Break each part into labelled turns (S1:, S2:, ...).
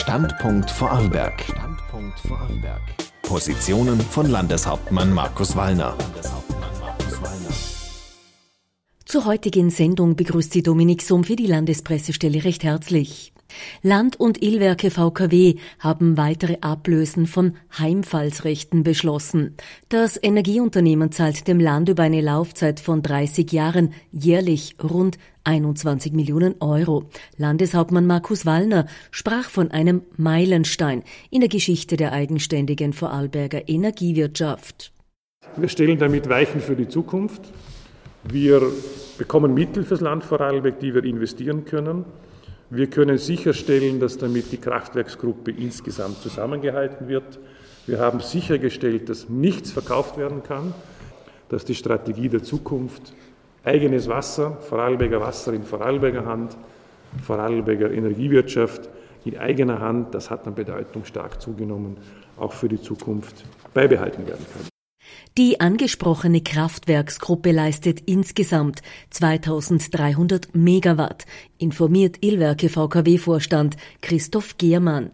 S1: Standpunkt Vorarlberg. Standpunkt Vorarlberg. Positionen von Landeshauptmann Markus Wallner.
S2: Zur heutigen Sendung begrüßt sie Dominik Summ für die Landespressestelle recht herzlich. Land- und Illwerke VKW haben weitere Ablösen von Heimfallsrechten beschlossen. Das Energieunternehmen zahlt dem Land über eine Laufzeit von 30 Jahren jährlich rund 21 Millionen Euro. Landeshauptmann Markus Wallner sprach von einem Meilenstein in der Geschichte der eigenständigen Vorarlberger Energiewirtschaft.
S3: Wir stellen damit Weichen für die Zukunft. Wir bekommen Mittel fürs Land Vorarlberg, die wir investieren können. Wir können sicherstellen, dass damit die Kraftwerksgruppe insgesamt zusammengehalten wird. Wir haben sichergestellt, dass nichts verkauft werden kann, dass die Strategie der Zukunft eigenes Wasser, Vorarlberger Wasser in Vorarlberger Hand, Vorarlberger Energiewirtschaft in eigener Hand, das hat an Bedeutung stark zugenommen, auch für die Zukunft beibehalten werden kann.
S2: Die angesprochene Kraftwerksgruppe leistet insgesamt 2300 Megawatt, informiert Illwerke VKW-Vorstand Christoph Giermann.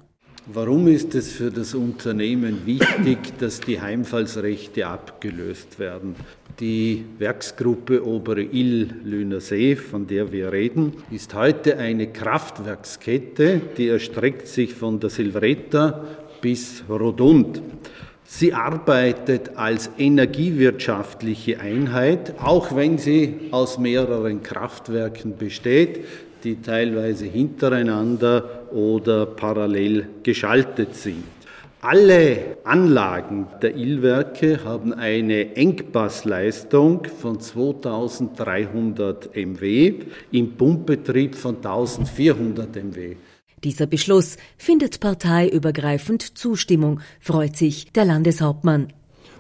S4: Warum ist es für das Unternehmen wichtig, dass die Heimfallsrechte abgelöst werden? Die Werksgruppe Obere Ill-Lüner See, von der wir reden, ist heute eine Kraftwerkskette, die erstreckt sich von der Silvretta bis Rodund. Sie arbeitet als energiewirtschaftliche Einheit, auch wenn sie aus mehreren Kraftwerken besteht, die teilweise hintereinander oder parallel geschaltet sind. Alle Anlagen der Illwerke haben eine Engpassleistung von 2300 MW im Pumpbetrieb von 1400 MW.
S2: Dieser Beschluss findet parteiübergreifend Zustimmung, freut sich der Landeshauptmann.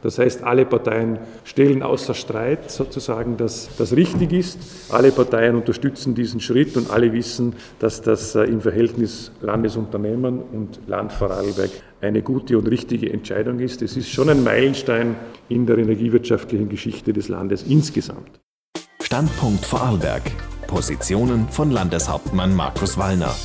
S3: Das heißt, alle Parteien stellen außer Streit sozusagen, dass das richtig ist. Alle Parteien unterstützen diesen Schritt und alle wissen, dass das äh, im Verhältnis Landesunternehmen und Land Vorarlberg eine gute und richtige Entscheidung ist. Es ist schon ein Meilenstein in der energiewirtschaftlichen Geschichte des Landes insgesamt.
S1: Standpunkt Vorarlberg. Positionen von Landeshauptmann Markus Wallner.